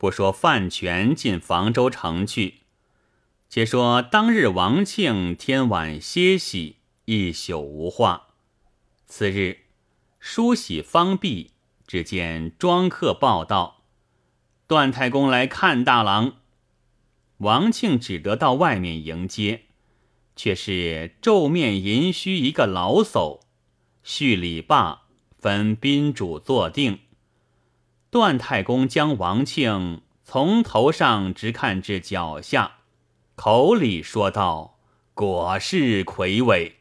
不说范全进房州城去，且说当日王庆天晚歇息，一宿无话。次日梳洗方毕，只见庄客报道：段太公来看大郎。王庆只得到外面迎接，却是皱面银须一个老叟，叙礼罢，分宾主坐定。段太公将王庆从头上直看至脚下，口里说道：“果是魁伟。”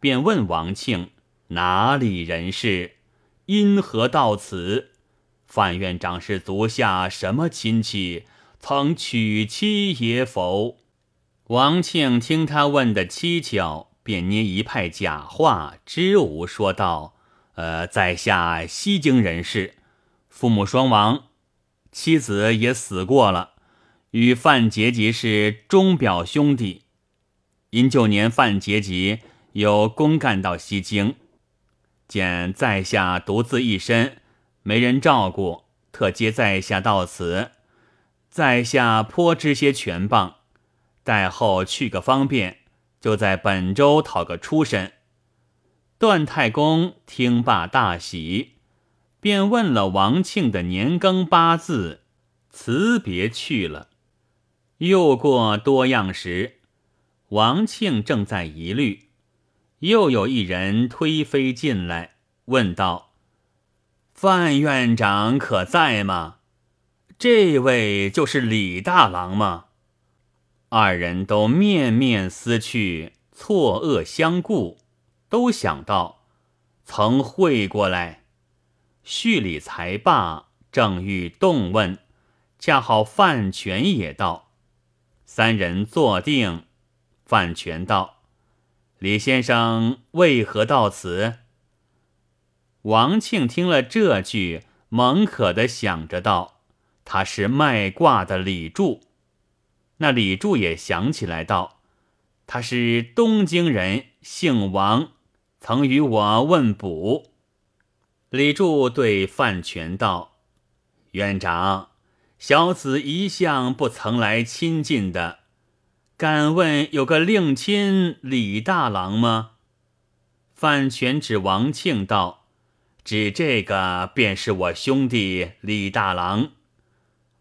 便问王庆哪里人士，因何到此？范院长是足下什么亲戚？曾娶妻也否？王庆听他问的蹊跷，便捏一派假话，支吾说道：“呃，在下西京人士。”父母双亡，妻子也死过了，与范杰吉是钟表兄弟。因旧年范杰吉有公干到西京，见在下独自一身，没人照顾，特接在下到此。在下颇知些拳棒，待后去个方便，就在本州讨个出身。段太公听罢大喜。便问了王庆的年庚八字，辞别去了。又过多样时，王庆正在疑虑，又有一人推飞进来，问道：“范院长可在吗？这位就是李大郎吗？”二人都面面思去，错愕相顾，都想到曾会过来。叙礼才罢，正欲动问，恰好范全也到，三人坐定。范全道：“李先生为何到此？”王庆听了这句，猛可的想着道：“他是卖卦的李柱。”那李柱也想起来道：“他是东京人，姓王，曾与我问卜。”李柱对范全道：“院长，小子一向不曾来亲近的，敢问有个令亲李大郎吗？”范全指王庆道：“指这个便是我兄弟李大郎。”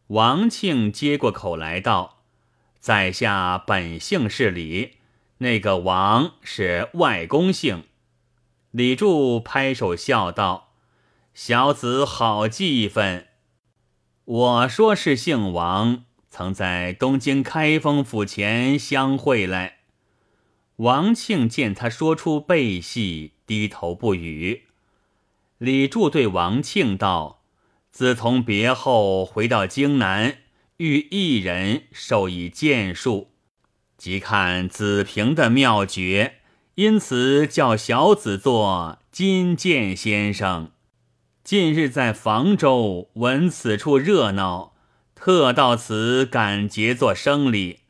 王庆接过口来道：“在下本姓是李，那个王是外公姓。”李柱拍手笑道。小子好记分，我说是姓王，曾在东京开封府前相会来。王庆见他说出背戏，低头不语。李柱对王庆道：“自从别后回到京南，遇一人授以剑术，即看子平的妙诀，因此叫小子做金剑先生。”近日在房州闻此处热闹，特到此赶节做生礼。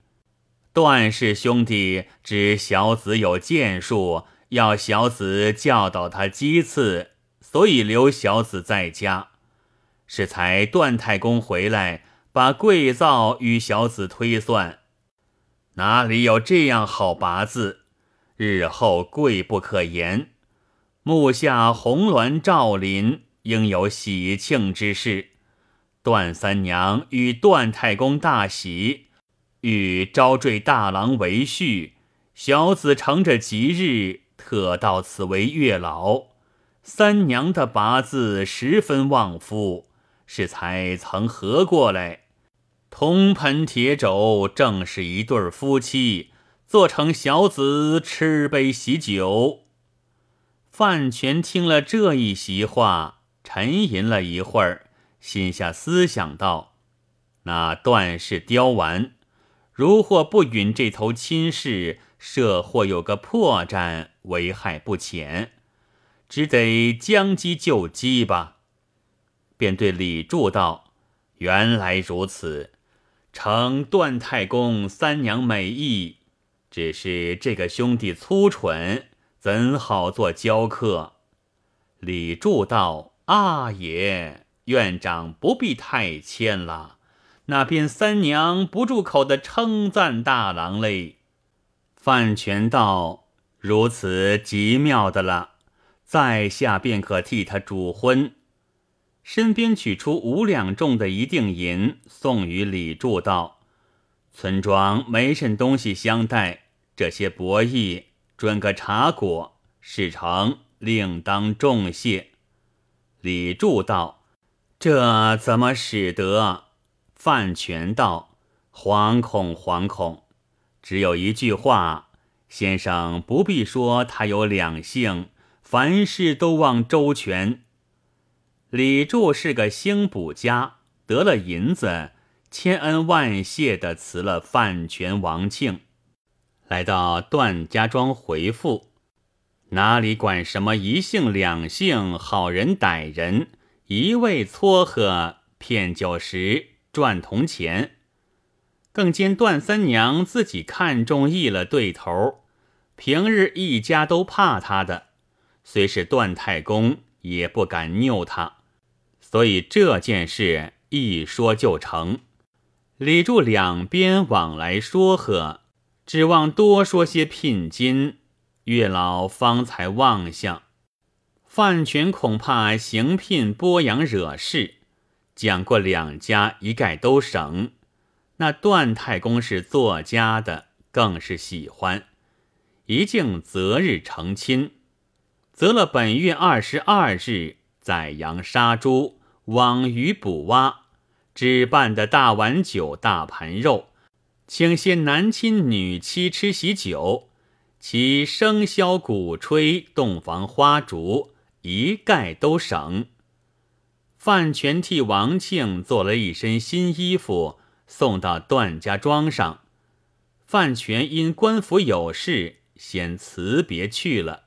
段氏兄弟知小子有剑术，要小子教导他几次，所以留小子在家。是才段太公回来，把贵造与小子推算，哪里有这样好八字？日后贵不可言。目下红鸾照临。应有喜庆之事，段三娘与段太公大喜，欲招赘大郎为婿。小子乘着吉日，特到此为月老。三娘的八字十分旺夫，是才曾合过来。铜盆铁肘，正是一对夫妻。做成小子吃杯喜酒。范全听了这一席话。沉吟了一会儿，心下思想道：“那段氏雕完，如或不允这头亲事，设或有个破绽，危害不浅，只得将机就机吧。”便对李柱道：“原来如此，承段太公三娘美意，只是这个兄弟粗蠢，怎好做教客？”李柱道。啊也，院长不必太谦了。那边三娘不住口的称赞大郎嘞。范全道：“如此极妙的了，在下便可替他主婚。”身边取出五两重的一锭银，送与李柱道：“村庄没甚东西相待，这些薄意准个茶果，事成另当重谢。”李柱道：“这怎么使得？”范全道：“惶恐，惶恐！只有一句话，先生不必说他有两性，凡事都望周全。”李柱是个兴补家，得了银子，千恩万谢的辞了范全、王庆，来到段家庄回复，哪里管什么一姓两姓，好人歹人，一味撮合骗酒食。赚铜钱，更兼段三娘自己看中意了对头，平日一家都怕他的，虽是段太公也不敢拗他，所以这件事一说就成。李柱两边往来说和，指望多说些聘金，月老方才望向。范全恐怕行聘剥洋惹事。讲过两家一概都省，那段太公是作家的，更是喜欢，一径择日成亲，择了本月二十二日宰羊杀猪，网鱼捕蛙，置办的大碗酒大盘肉，请些男亲女妻吃喜酒，其笙箫鼓吹洞房花烛一概都省。范全替王庆做了一身新衣服，送到段家庄上。范全因官府有事，先辞别去了。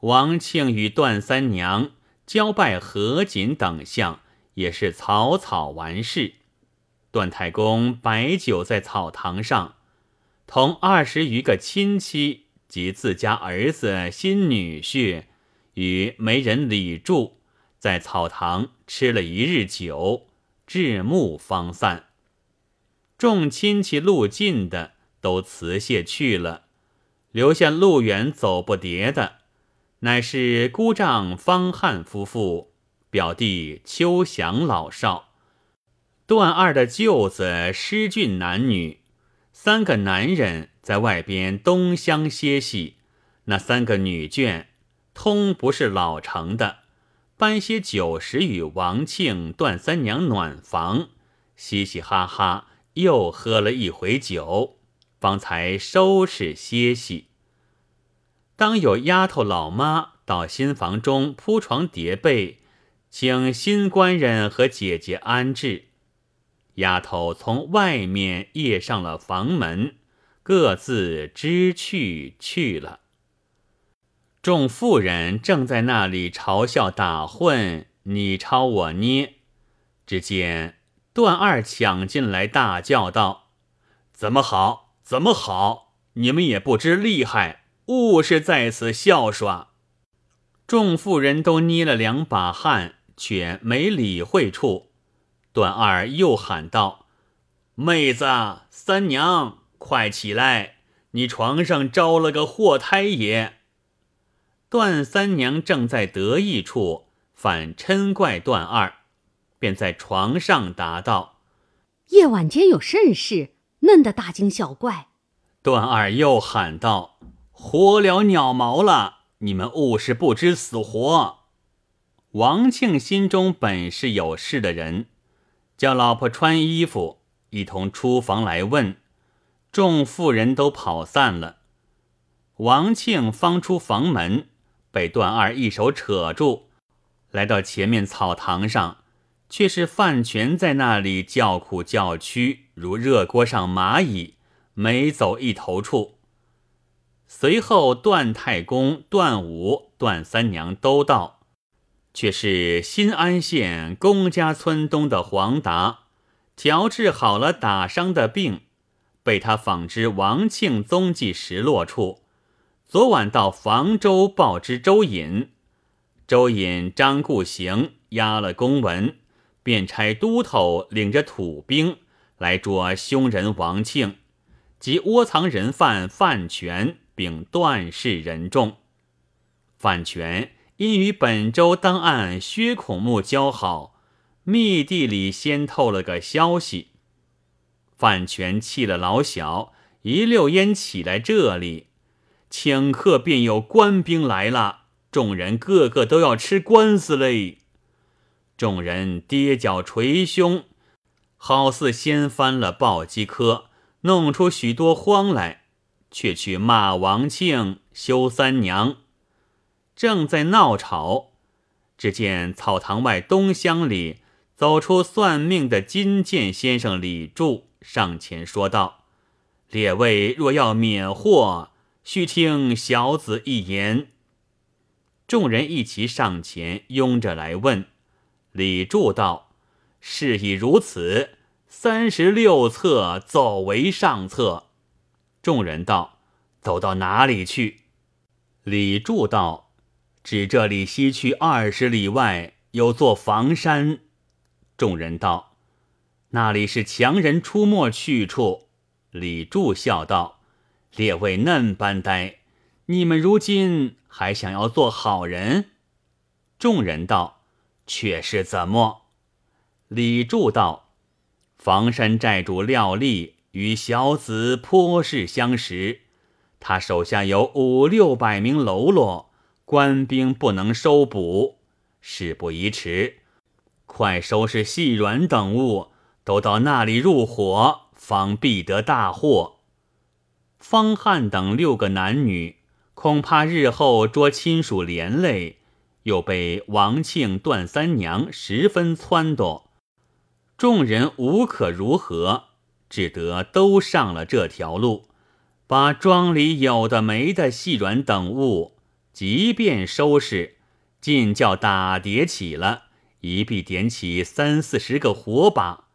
王庆与段三娘交拜何锦等相，也是草草完事。段太公摆酒在草堂上，同二十余个亲戚及自家儿子、新女婿与媒人李柱。在草堂吃了一日酒，至暮方散。众亲戚路近的都辞谢去了，留下路远走不迭的，乃是姑丈方汉夫妇、表弟邱祥老少、段二的舅子施俊男女三个男人在外边东厢歇息，那三个女眷通不是老成的。搬些酒食与王庆、段三娘暖房，嘻嘻哈哈，又喝了一回酒，方才收拾歇息。当有丫头老妈到新房中铺床叠被，请新官人和姐姐安置。丫头从外面掖上了房门，各自知去去了。众妇人正在那里嘲笑打混，你抄我捏。只见段二抢进来，大叫道：“怎么好？怎么好？你们也不知厉害，误是在此笑耍。”众妇人都捏了两把汗，却没理会处。段二又喊道：“妹子，三娘，快起来！你床上招了个祸胎也。”段三娘正在得意处，反嗔怪段二，便在床上答道：“夜晚间有甚事，嫩得大惊小怪。”段二又喊道：“活了鸟毛了！你们误是不知死活。”王庆心中本是有事的人，叫老婆穿衣服，一同出房来问。众妇人都跑散了，王庆方出房门。被段二一手扯住，来到前面草堂上，却是范全在那里叫苦叫屈，如热锅上蚂蚁，没走一头处。随后段太公、段武、段三娘都到，却是新安县公家村东的黄达，调治好了打伤的病，被他访知王庆踪迹实落处。昨晚到房州报知周隐，周隐张固行押了公文，便差都头领着土兵来捉凶人王庆及窝藏人犯范全，并段氏人众。范全因与本州当案薛孔目交好，密地里先透了个消息。范全弃了老小，一溜烟起来这里，顷刻便有官兵来了，众人个个都要吃官司嘞。众人跌脚捶胸，好似掀翻了暴击科，弄出许多慌来，却去骂王庆修三娘。正在闹吵，只见草堂外东厢里走出算命的金剑先生李柱。上前说道：“列位若要免祸，须听小子一言。”众人一齐上前拥着来问。李柱道：“事已如此，三十六策走为上策。”众人道：“走到哪里去？”李柱道：“指这里西去二十里外有座房山。”众人道。那里是强人出没去处。李柱笑道：“列位嫩般呆，你们如今还想要做好人？”众人道：“却是怎么？”李柱道：“房山寨主廖立与小子颇是相识，他手下有五六百名喽啰，官兵不能收捕。事不宜迟，快收拾细软等物。”都到那里入伙，方必得大祸。方汉等六个男女，恐怕日后捉亲属连累，又被王庆、段三娘十分撺掇，众人无可如何，只得都上了这条路，把庄里有的没的细软等物，即便收拾，尽叫打叠起了，一臂点起三四十个火把。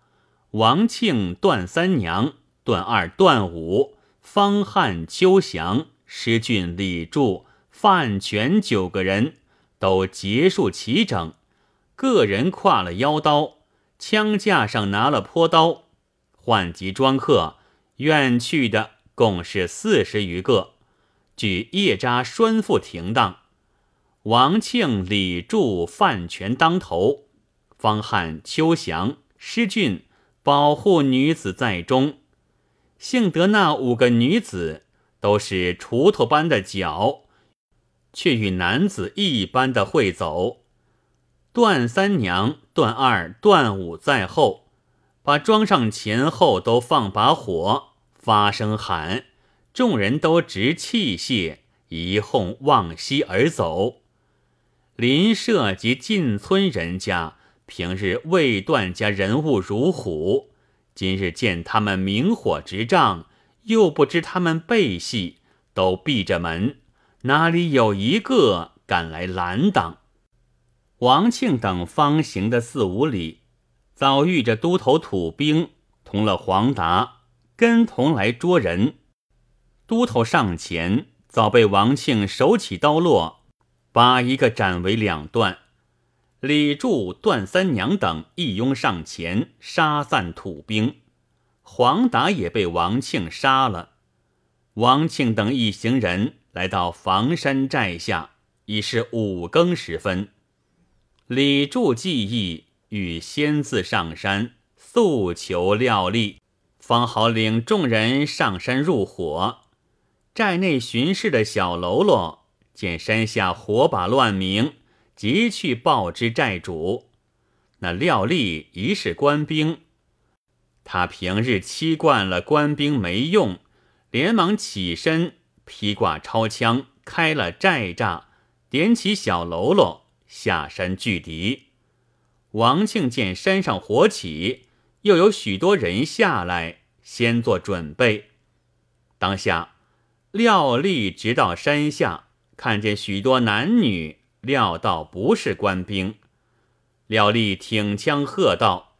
王庆、段三娘、段二、段五、方汉、秋祥、施俊、李柱、范全九个人都结束齐整，个人挎了腰刀，枪架上拿了坡刀，换及庄客，远去的共是四十余个，举叶扎拴缚停当。王庆、李柱、范全当头，方汉、秋祥、施俊。保护女子在中，幸得那五个女子都是锄头般的脚，却与男子一般的会走。段三娘、段二、段五在后，把庄上前后都放把火，发声喊，众人都执器械，一哄往西而走。邻舍及近村人家。平日未断家人物如虎，今日见他们明火执仗，又不知他们背戏，都闭着门，哪里有一个敢来拦挡？王庆等方行的四五里，早遇着都头土兵同了黄达，跟同来捉人。都头上前，早被王庆手起刀落，把一个斩为两段。李柱、段三娘等一拥上前，杀散土兵。黄达也被王庆杀了。王庆等一行人来到房山寨下，已是五更时分。李柱记忆欲先自上山诉求廖力，方好领众人上山入伙。寨内巡视的小喽啰见山下火把乱鸣。即去报知寨主，那廖立疑是官兵，他平日欺惯了官兵没用，连忙起身披挂抄枪，开了寨栅，点起小喽啰下山拒敌。王庆见山上火起，又有许多人下来，先做准备。当下廖立直到山下，看见许多男女。料到不是官兵，廖立挺枪喝道：“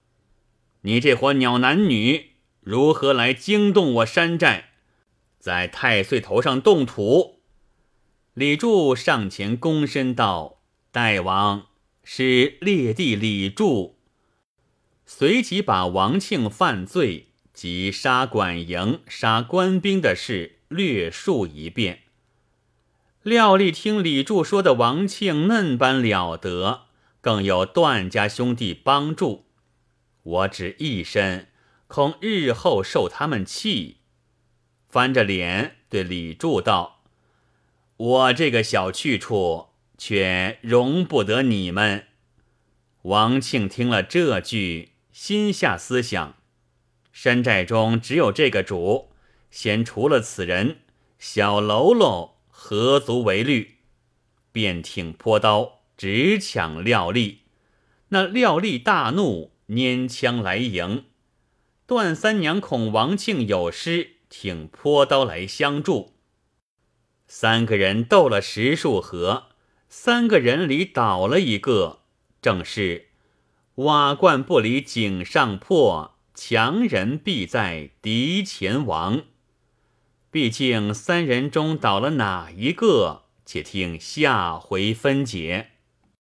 你这伙鸟男女，如何来惊动我山寨，在太岁头上动土？”李柱上前躬身道：“大王是列弟李柱。”随即把王庆犯罪及杀管营、杀官兵的事略述一遍。廖立听李柱说的王庆嫩般了得，更有段家兄弟帮助，我只一身，恐日后受他们气。翻着脸对李柱道：“我这个小去处，却容不得你们。”王庆听了这句，心下思想：山寨中只有这个主，先除了此人，小喽喽。何足为虑？便挺坡刀，直抢廖立。那廖立大怒，拈枪来迎。段三娘恐王庆有失，挺坡刀来相助。三个人斗了十数合，三个人里倒了一个，正是瓦罐不离井上破，强人必在敌前亡。毕竟三人中倒了哪一个？且听下回分解。